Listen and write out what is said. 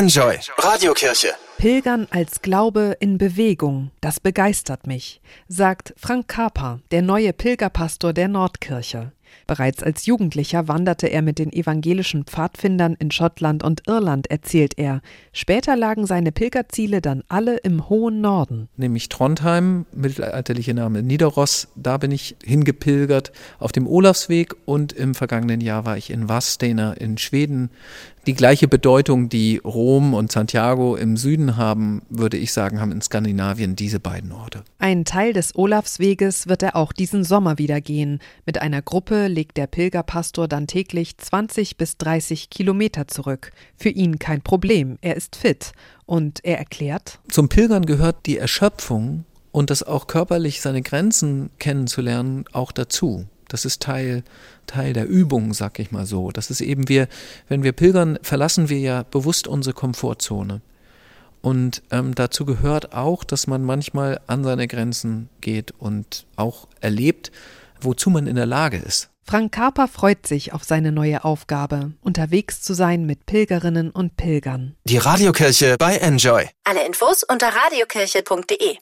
Enjoy Radiokirche. Pilgern als Glaube in Bewegung, das begeistert mich, sagt Frank Kaper, der neue Pilgerpastor der Nordkirche. Bereits als Jugendlicher wanderte er mit den evangelischen Pfadfindern in Schottland und Irland, erzählt er. Später lagen seine Pilgerziele dann alle im hohen Norden. Nämlich Trondheim, mittelalterliche Name Niederross, da bin ich hingepilgert auf dem Olafsweg und im vergangenen Jahr war ich in Vadstena in Schweden. Die gleiche Bedeutung, die Rom und Santiago im Süden haben, würde ich sagen, haben in Skandinavien diese beiden Orte. Ein Teil des Olafsweges wird er auch diesen Sommer wieder gehen. Mit einer Gruppe legt der Pilgerpastor dann täglich 20 bis 30 Kilometer zurück. Für ihn kein Problem, er ist fit. Und er erklärt, Zum Pilgern gehört die Erschöpfung und das auch körperlich seine Grenzen kennenzulernen auch dazu. Das ist Teil, Teil der Übung, sag ich mal so. Das ist eben wir, wenn wir pilgern, verlassen wir ja bewusst unsere Komfortzone. Und ähm, dazu gehört auch, dass man manchmal an seine Grenzen geht und auch erlebt, wozu man in der Lage ist. Frank Kaper freut sich auf seine neue Aufgabe, unterwegs zu sein mit Pilgerinnen und Pilgern. Die Radiokirche bei Enjoy. Alle Infos unter radiokirche.de